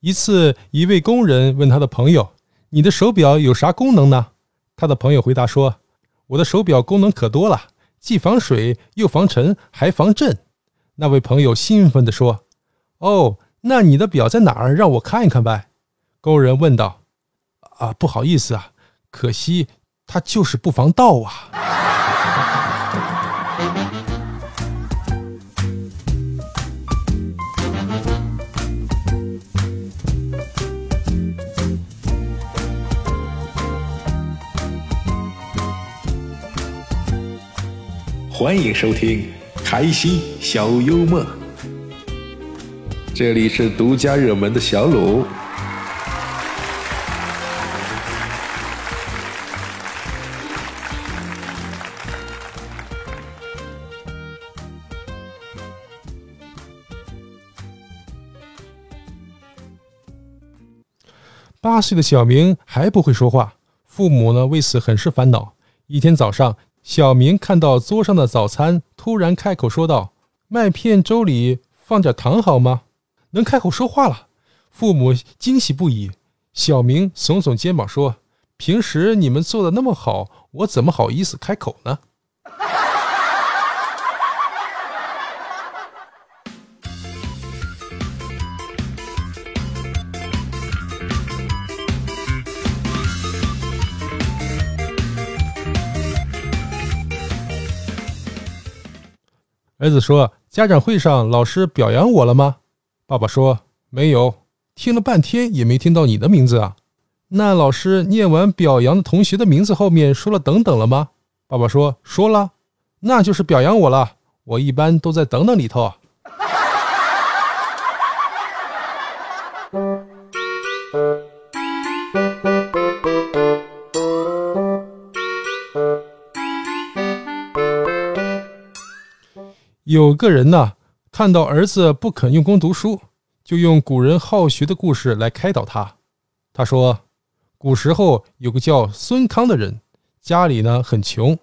一次，一位工人问他的朋友：“你的手表有啥功能呢？”他的朋友回答说：“我的手表功能可多了，既防水又防尘还防震。”那位朋友兴奋地说：“哦，那你的表在哪儿？让我看一看呗。”工人问道：“啊，不好意思啊，可惜它就是不防盗啊。”欢迎收听开心小幽默，这里是独家热门的小鲁。八岁的小明还不会说话，父母呢为此很是烦恼。一天早上。小明看到桌上的早餐，突然开口说道：“麦片粥里放点糖好吗？”能开口说话了，父母惊喜不已。小明耸耸肩膀说：“平时你们做的那么好，我怎么好意思开口呢？”儿子说：“家长会上老师表扬我了吗？”爸爸说：“没有，听了半天也没听到你的名字啊。”那老师念完表扬的同学的名字后面说了“等等”了吗？爸爸说：“说了，那就是表扬我了。我一般都在‘等等’里头。”有个人呢，看到儿子不肯用功读书，就用古人好学的故事来开导他。他说：“古时候有个叫孙康的人，家里呢很穷，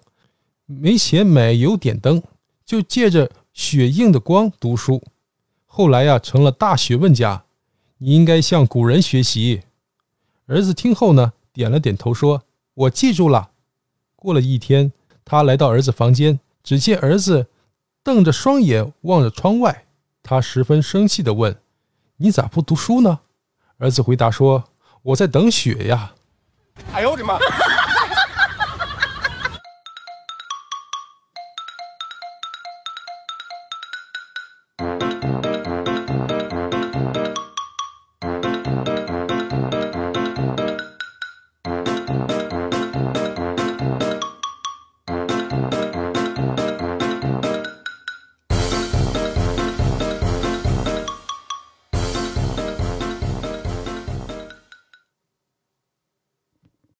没钱买油点灯，就借着雪映的光读书。后来呀，成了大学问家。你应该向古人学习。”儿子听后呢，点了点头，说：“我记住了。”过了一天，他来到儿子房间，只见儿子。瞪着双眼望着窗外他十分生气的问你咋不读书呢？儿子回答说我在等雪呀。哎呦我的妈！